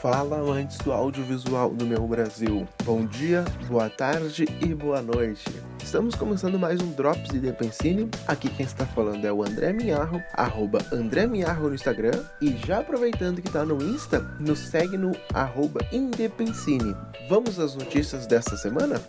Fala amantes do audiovisual do meu Brasil. Bom dia, boa tarde e boa noite. Estamos começando mais um Drops de Depensine. Aqui quem está falando é o André Minharro, arroba André Minharro no Instagram. E já aproveitando que está no Insta, nos segue no arroba Indepensine. Vamos às notícias desta semana?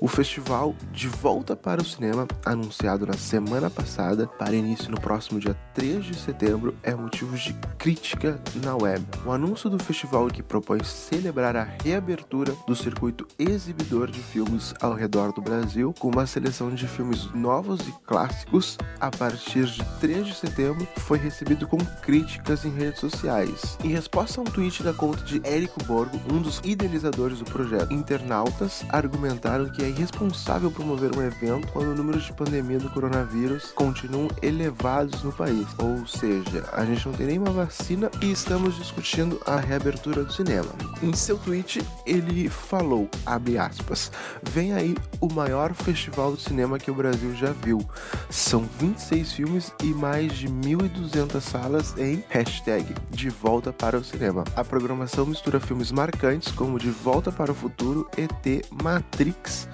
O festival De Volta para o Cinema, anunciado na semana passada para início no próximo dia 3 de setembro, é motivo de crítica na web. O anúncio do festival que propõe celebrar a reabertura do circuito exibidor de filmes ao redor do Brasil, com uma seleção de filmes novos e clássicos a partir de 3 de setembro, foi recebido com críticas em redes sociais. Em resposta a um tweet da conta de Érico Borgo, um dos idealizadores do projeto, internautas argumentaram que é irresponsável promover um evento quando o número de pandemia do coronavírus continuam elevados no país. Ou seja, a gente não tem nenhuma vacina e estamos discutindo a reabertura do cinema. Em seu tweet, ele falou, abre aspas, vem aí o maior festival de cinema que o Brasil já viu. São 26 filmes e mais de 1.200 salas em hashtag de volta para o cinema. A programação mistura filmes marcantes como De Volta para o Futuro, ET, Matrix,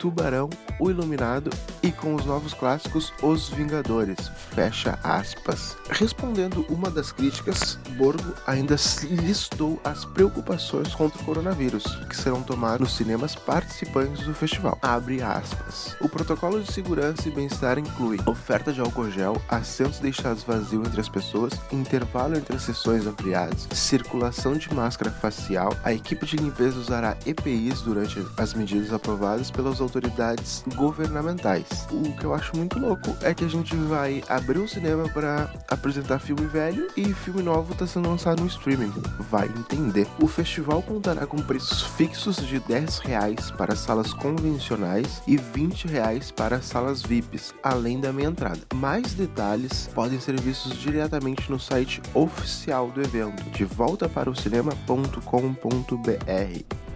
Tubarão, O Iluminado e com os novos clássicos Os Vingadores. Fecha aspas. Respondendo uma das críticas, Borgo ainda listou as preocupações contra o coronavírus que serão tomadas nos cinemas participantes do festival. Abre aspas. O protocolo de segurança e bem-estar inclui oferta de álcool gel, assentos deixados vazios entre as pessoas, intervalo entre as sessões ampliadas, circulação de máscara facial. A equipe de limpeza usará EPIs durante as medidas aprovadas pelas autoridades autoridades governamentais. O que eu acho muito louco é que a gente vai abrir o cinema para apresentar filme velho e filme novo está sendo lançado no streaming. Vai entender. O festival contará com preços fixos de 10 reais para salas convencionais e 20 reais para salas VIPs, além da meia entrada. Mais detalhes podem ser vistos diretamente no site oficial do evento, de volta para o cinema.com.br.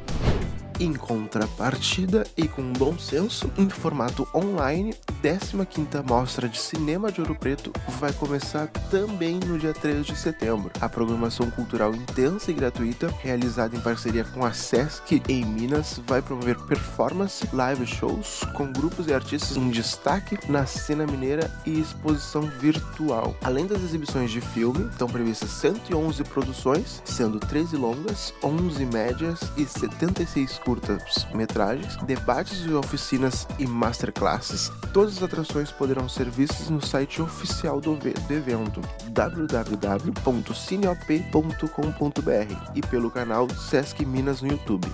Em contrapartida e com bom senso, em formato online, 15ª Mostra de Cinema de Ouro Preto vai começar também no dia 3 de setembro. A programação cultural intensa e gratuita, realizada em parceria com a Sesc em Minas, vai promover performance, live shows com grupos e artistas em destaque na cena mineira e exposição virtual. Além das exibições de filme, estão previstas 111 produções, sendo 13 longas, 11 médias e 76 curtas metragens, debates e oficinas e masterclasses. Todas as atrações poderão ser vistas no site oficial do, do evento www.cineop.com.br e pelo canal Sesc Minas no YouTube.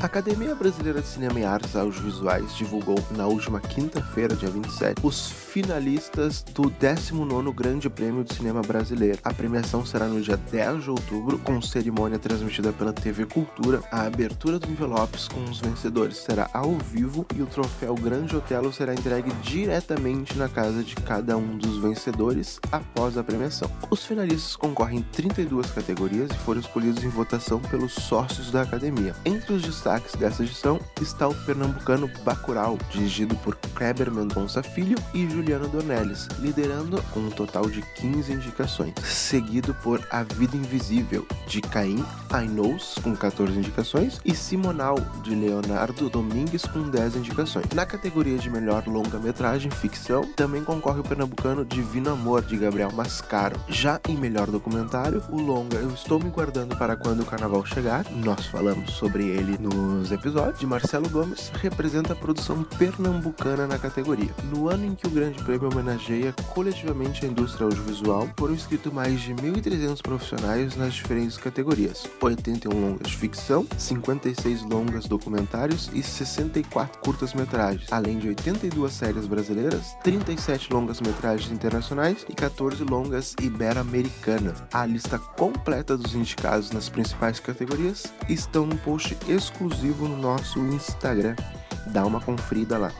A Academia Brasileira de Cinema e Artes Audiovisuais divulgou na última quinta-feira, dia 27, os finalistas do 19 Grande Prêmio de Cinema Brasileiro. A premiação será no dia 10 de outubro, com cerimônia transmitida pela TV Cultura. A abertura dos envelopes com os vencedores será ao vivo e o troféu Grande Otelo será entregue diretamente na casa de cada um dos vencedores após a premiação. Os finalistas concorrem em 32 categorias e foram escolhidos em votação pelos sócios da academia. Entre os dessa edição está o pernambucano Bacurau, dirigido por Kleber Mendonça Filho e Juliano Dornelles, liderando com um total de 15 indicações, seguido por A Vida Invisível, de Caim Ainous, com 14 indicações, e Simonal, de Leonardo Domingues, com 10 indicações. Na categoria de melhor longa-metragem ficção, também concorre o pernambucano Divino Amor, de Gabriel Mascaro. Já em melhor documentário, o longa Eu Estou Me Guardando para Quando o Carnaval Chegar, nós falamos sobre ele no nos episódios, de Marcelo Gomes, representa a produção pernambucana na categoria. No ano em que o Grande Prêmio homenageia coletivamente a indústria audiovisual, foram inscritos mais de 1.300 profissionais nas diferentes categorias: 81 longas de ficção, 56 longas documentários e 64 curtas-metragens, além de 82 séries brasileiras, 37 longas-metragens internacionais e 14 longas ibero-americanas. A lista completa dos indicados nas principais categorias estão no post exclusivo exclusivo no nosso Instagram. Dá uma conferida lá.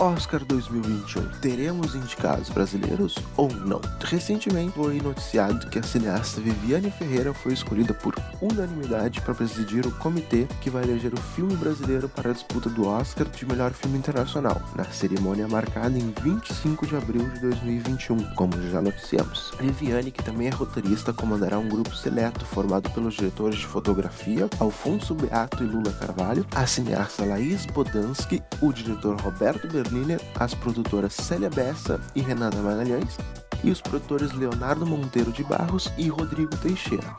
Oscar 2021. Teremos indicados brasileiros ou não? Recentemente foi noticiado que a cineasta Viviane Ferreira foi escolhida por unanimidade para presidir o comitê que vai eleger o filme brasileiro para a disputa do Oscar de melhor filme internacional, na cerimônia marcada em 25 de abril de 2021, como já noticiamos. Viviane, que também é roteirista, comandará um grupo seleto formado pelos diretores de fotografia Alfonso Beato e Lula Carvalho, a cineasta Laís Bodansky, o diretor Roberto As produtoras Célia Bessa e Renata Magalhães e os produtores Leonardo Monteiro de Barros e Rodrigo Teixeira.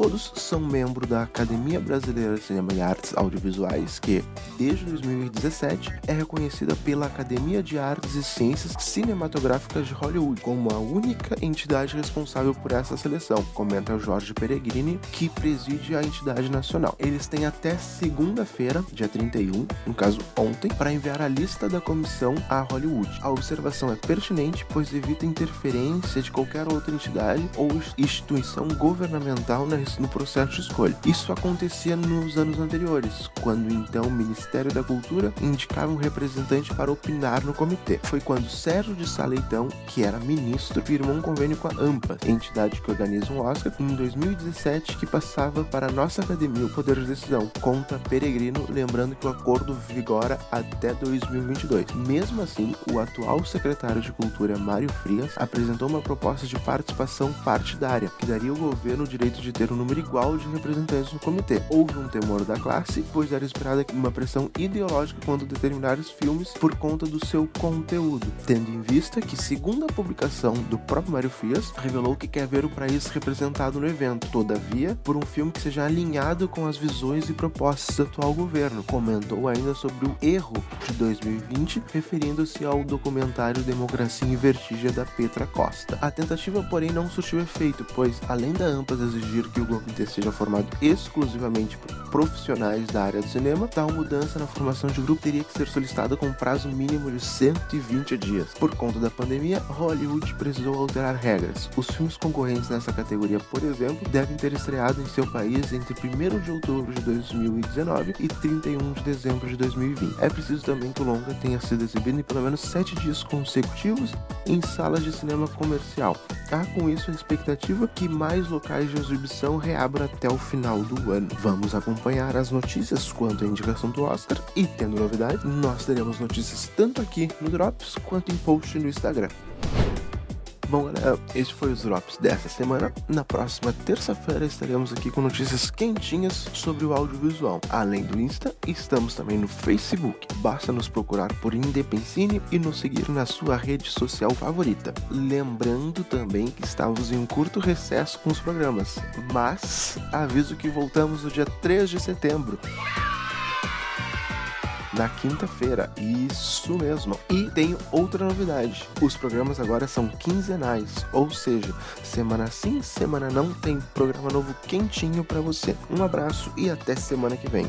Todos são membros da Academia Brasileira de Cinema e Artes Audiovisuais, que, desde 2017, é reconhecida pela Academia de Artes e Ciências Cinematográficas de Hollywood como a única entidade responsável por essa seleção, comenta Jorge Peregrini, que preside a entidade nacional. Eles têm até segunda-feira, dia 31, no caso ontem, para enviar a lista da comissão a Hollywood. A observação é pertinente, pois evita interferência de qualquer outra entidade ou instituição governamental na no processo de escolha. Isso acontecia nos anos anteriores, quando então o Ministério da Cultura indicava um representante para opinar no comitê. Foi quando Sérgio de Saleitão, que era ministro, firmou um convênio com a AMPA, entidade que organiza um Oscar, em 2017 que passava para a nossa academia o poder de decisão. Conta Peregrino, lembrando que o acordo vigora até 2022. Mesmo assim, o atual secretário de Cultura, Mário Frias, apresentou uma proposta de participação partidária, que daria ao governo o direito de ter um número igual de representantes no comitê. Houve um temor da classe, pois era esperada uma pressão ideológica quando determinar os filmes por conta do seu conteúdo, tendo em vista que, segundo a publicação do próprio Mário Frias, revelou que quer ver o país representado no evento, todavia, por um filme que seja alinhado com as visões e propostas do atual governo. Comentou ainda sobre o erro de 2020, referindo-se ao documentário Democracia em Vertigem da Petra Costa. A tentativa, porém, não surtiu efeito, pois, além da AMPAS exigir que o comitê seja formado exclusivamente por profissionais da área do cinema, tal mudança na formação de grupo teria que ser solicitada com um prazo mínimo de 120 dias. Por conta da pandemia, Hollywood precisou alterar regras. Os filmes concorrentes nessa categoria, por exemplo, devem ter estreado em seu país entre 1 de outubro de 2019 e 31 de dezembro de 2020. É preciso também que o longa tenha sido exibido em pelo menos 7 dias consecutivos em salas de cinema comercial. Há com isso a expectativa que mais locais de exibição reabram até o final do ano. Vamos acompanhar as notícias quanto à indicação do Oscar e, tendo novidade, nós teremos notícias tanto aqui no Drops quanto em post no Instagram. Bom, galera, esse foi os Drops dessa semana. Na próxima terça-feira estaremos aqui com notícias quentinhas sobre o audiovisual. Além do Insta, estamos também no Facebook. Basta nos procurar por Indepensine e nos seguir na sua rede social favorita. Lembrando também que estamos em um curto recesso com os programas, mas aviso que voltamos no dia 3 de setembro na quinta-feira. Isso mesmo. E tem outra novidade: os programas agora são quinzenais, ou seja, semana sim, semana não tem programa novo quentinho para você. Um abraço e até semana que vem.